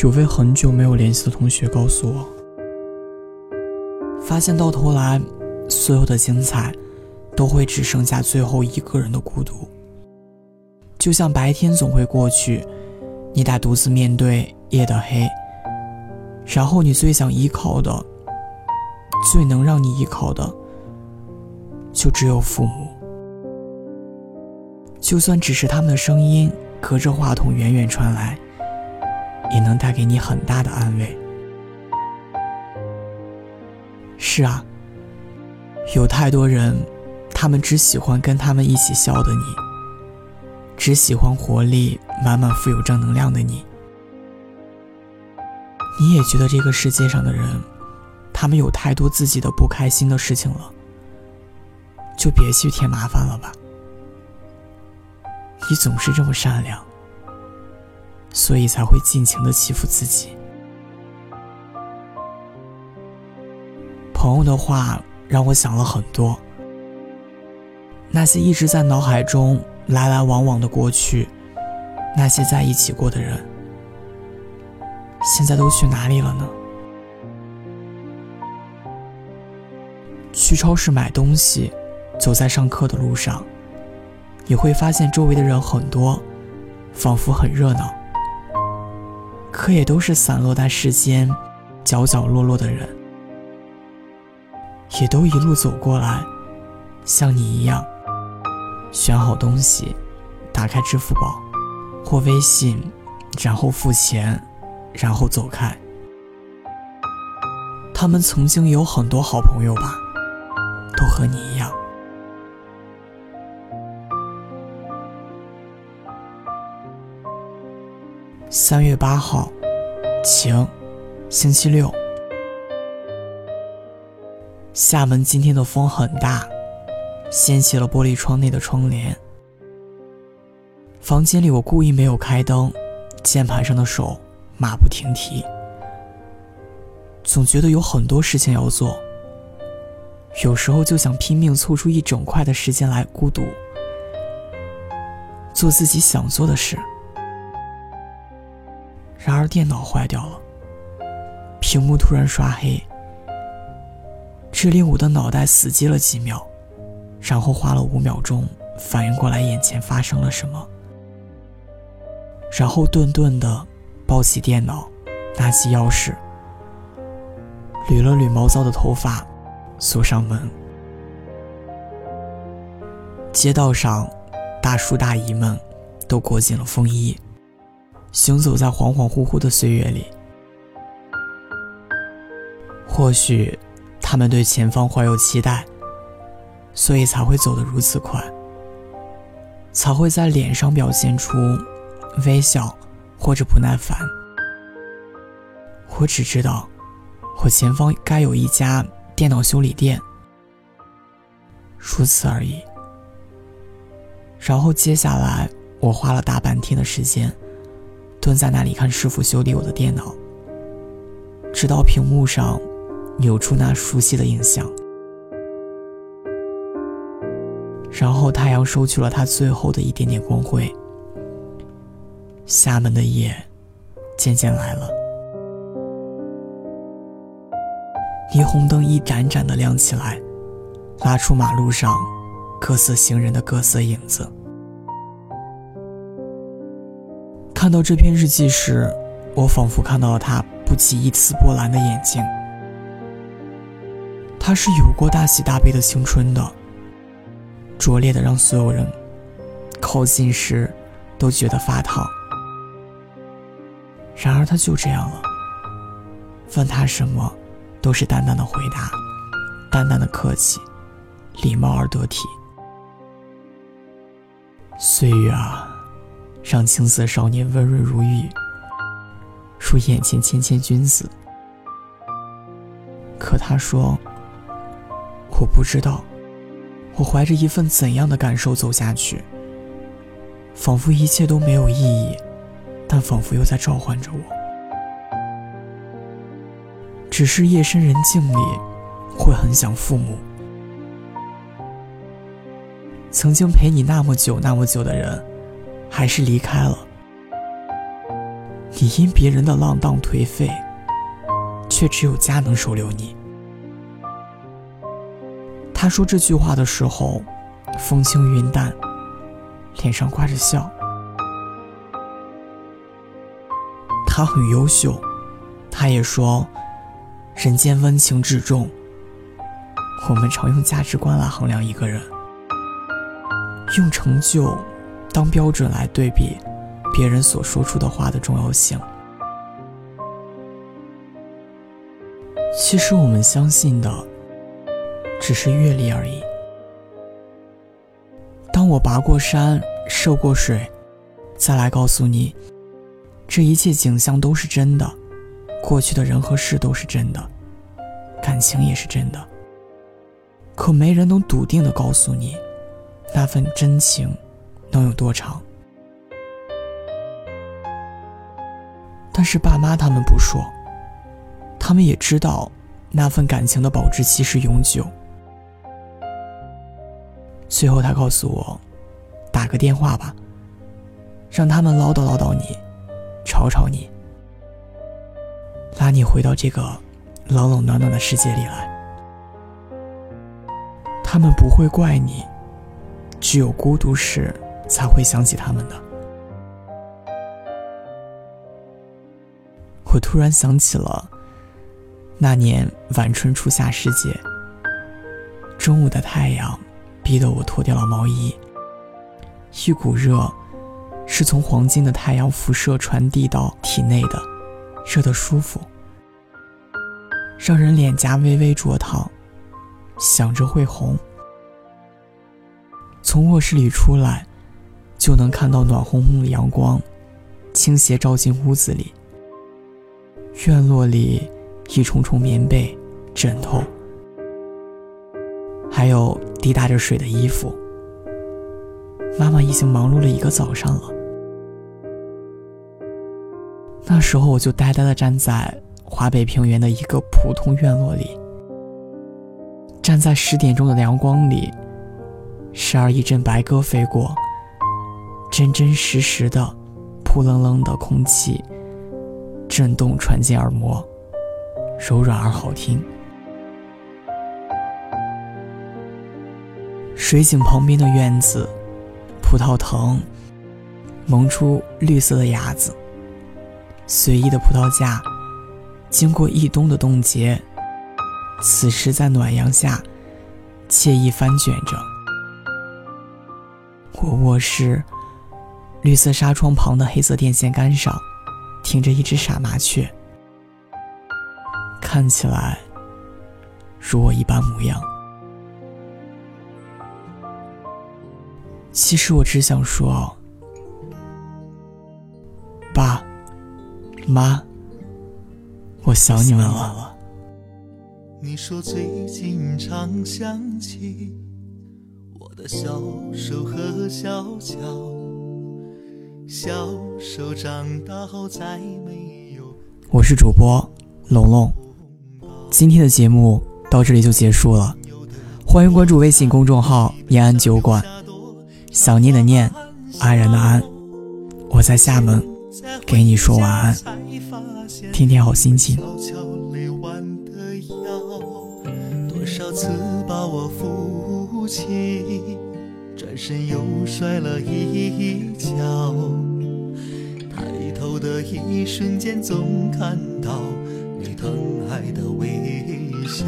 有位很久没有联系的同学告诉我，发现到头来，所有的精彩，都会只剩下最后一个人的孤独。就像白天总会过去，你得独自面对夜的黑。然后你最想依靠的，最能让你依靠的，就只有父母。就算只是他们的声音隔着话筒远远传来。也能带给你很大的安慰。是啊，有太多人，他们只喜欢跟他们一起笑的你，只喜欢活力满满、富有正能量的你。你也觉得这个世界上的人，他们有太多自己的不开心的事情了，就别去添麻烦了吧。你总是这么善良。所以才会尽情的欺负自己。朋友的话让我想了很多，那些一直在脑海中来来往往的过去，那些在一起过的人，现在都去哪里了呢？去超市买东西，走在上课的路上，你会发现周围的人很多，仿佛很热闹。可也都是散落在世间角角落落的人，也都一路走过来，像你一样，选好东西，打开支付宝或微信，然后付钱，然后走开。他们曾经有很多好朋友吧，都和你一样。三月八号，晴，星期六。厦门今天的风很大，掀起了玻璃窗内的窗帘。房间里我故意没有开灯，键盘上的手马不停蹄，总觉得有很多事情要做。有时候就想拼命凑出一整块的时间来孤独，做自己想做的事。然而电脑坏掉了，屏幕突然刷黑，这令我的脑袋死机了几秒，然后花了五秒钟反应过来眼前发生了什么，然后顿顿的抱起电脑，拿起钥匙，捋了捋毛躁的头发，锁上门。街道上，大叔大姨们都裹紧了风衣。行走在恍恍惚惚的岁月里，或许他们对前方怀有期待，所以才会走得如此快，才会在脸上表现出微笑或者不耐烦。我只知道，我前方该有一家电脑修理店，如此而已。然后接下来，我花了大半天的时间。蹲在那里看师傅修理我的电脑，直到屏幕上扭出那熟悉的印象，然后太阳收去了它最后的一点点光辉，厦门的夜渐渐来了，霓虹灯一盏盏的亮起来，拉出马路上各色行人的各色影子。看到这篇日记时，我仿佛看到了他不起一丝波澜的眼睛。他是有过大喜大悲的青春的，拙劣的让所有人靠近时都觉得发烫。然而他就这样了，问他什么，都是淡淡的回答，淡淡的客气，礼貌而得体。岁月啊！让青涩少年温润如玉，如眼前谦谦君子。可他说：“我不知道，我怀着一份怎样的感受走下去，仿佛一切都没有意义，但仿佛又在召唤着我。只是夜深人静里，会很想父母，曾经陪你那么久那么久的人。”还是离开了，你因别人的浪荡颓废，却只有家能收留你。他说这句话的时候，风轻云淡，脸上挂着笑。他很优秀，他也说，人间温情至重。我们常用价值观来衡量一个人，用成就当标准来对比别人所说出的话的重要性。其实我们相信的。只是阅历而已。当我跋过山，涉过水，再来告诉你，这一切景象都是真的，过去的人和事都是真的，感情也是真的。可没人能笃定的告诉你，那份真情能有多长。但是爸妈他们不说，他们也知道，那份感情的保质期是永久。最后，他告诉我：“打个电话吧，让他们唠叨唠叨你，吵吵你，拉你回到这个冷冷暖暖的世界里来。他们不会怪你，只有孤独时才会想起他们的。”我突然想起了那年晚春初夏时节，中午的太阳。逼得我脱掉了毛衣，一股热是从黄金的太阳辐射传递到体内的，热得舒服，让人脸颊微微灼烫，想着会红。从卧室里出来，就能看到暖烘烘的阳光倾斜照进屋子里，院落里一重重棉被、枕头。还有滴答着水的衣服。妈妈已经忙碌了一个早上了。那时候我就呆呆的站在华北平原的一个普通院落里，站在十点钟的阳光里，时而一阵白鸽飞过，真真实实的扑棱棱的空气，震动传进耳膜，柔软而好听。水井旁边的院子，葡萄藤萌出绿色的芽子。随意的葡萄架，经过一冬的冻结，此时在暖阳下惬意翻卷着。我卧室绿色纱窗旁的黑色电线杆上，停着一只傻麻雀，看起来如我一般模样。其实我只想说，爸妈，我想你们了。你说最近常想起我的小手和小脚，小手长大后再没有。我是主播龙龙，今天的节目到这里就结束了，欢迎关注微信公众号“延安酒馆”。想念的念，安然的安，我在厦门给你说晚安，天天好心情。多少次把我扶起，转身又摔了一跤。抬头的一瞬间，总看到你疼爱的微笑。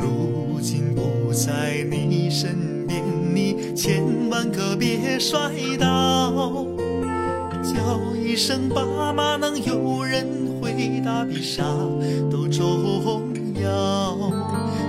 如今不在你身边。你千万可别摔倒，叫一声爸妈，能有人回答比啥都重要。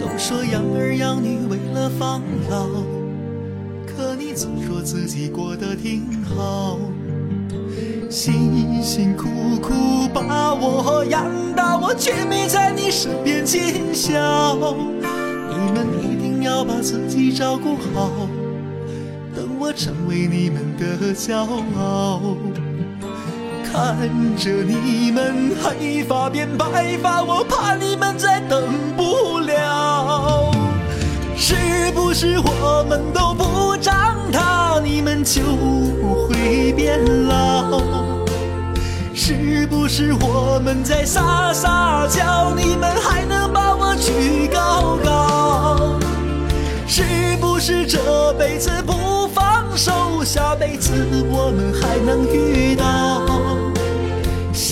都说养儿养女为的防老，可你总说自己过得挺好，辛辛苦苦把我养大，我却没在你身边尽孝。你们一定要把自己照顾好，等我成为你们的骄傲。看着你们黑发变白发，我怕你们再等不了。是不是我们都不长大，你们就不会变老？是不是我们在撒撒娇，你们还能把我举高高？是不是这辈子不放手，下辈子我们还能遇到？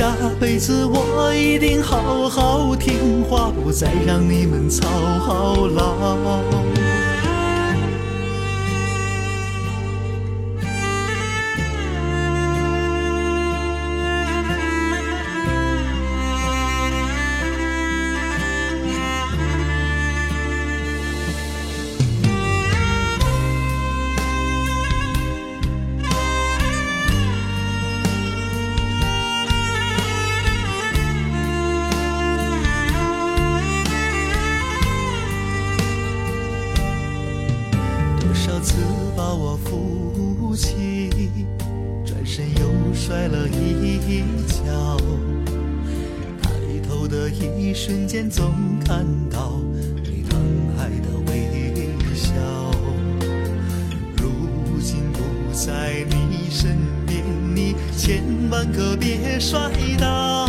下辈子我一定好好听话，不再让你们操劳。我父亲转身又摔了一跤，抬头的一瞬间，总看到你疼爱的微笑。如今不在你身边，你千万可别摔倒。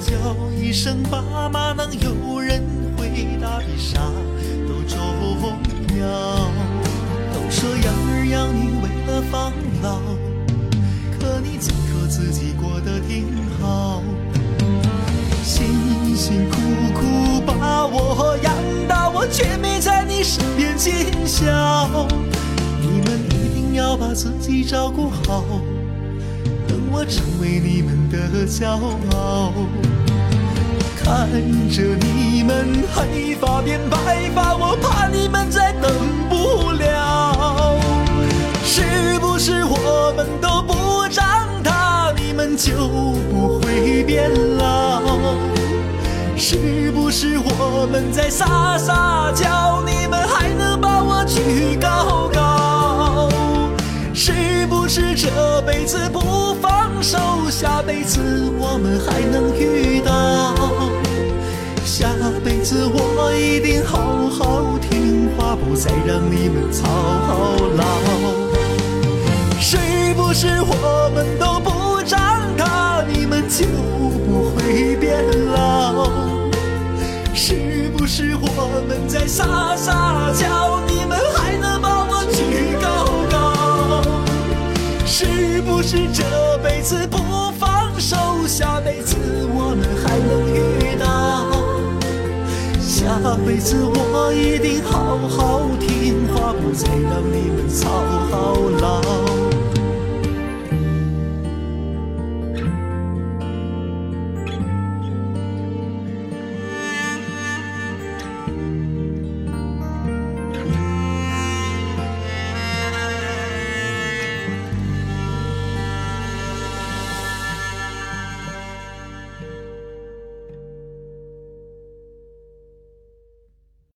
叫一声爸妈，能有人回答，比啥养儿养女为了防老。可你总说自己过得挺好，辛辛苦苦把我养大，我却没在你身边尽孝。你们一定要把自己照顾好，等我成为你们的骄傲。看着你们黑发变白发，我怕你们再等。是不是我们都不长大，你们？就不会变老，是不是我们在撒撒娇，你们还能把我举高高？是不是这辈子不放手，下辈子我们还能遇到？下辈子我一定好好听话，不再让你们操劳。不是我们都不长大，你们？就不会变老，是不是我们在撒撒娇，你们还能把我举高高？是不是这辈子不放手，下辈子我们还能遇到？下辈子我一定好好听话，不再让你们操劳。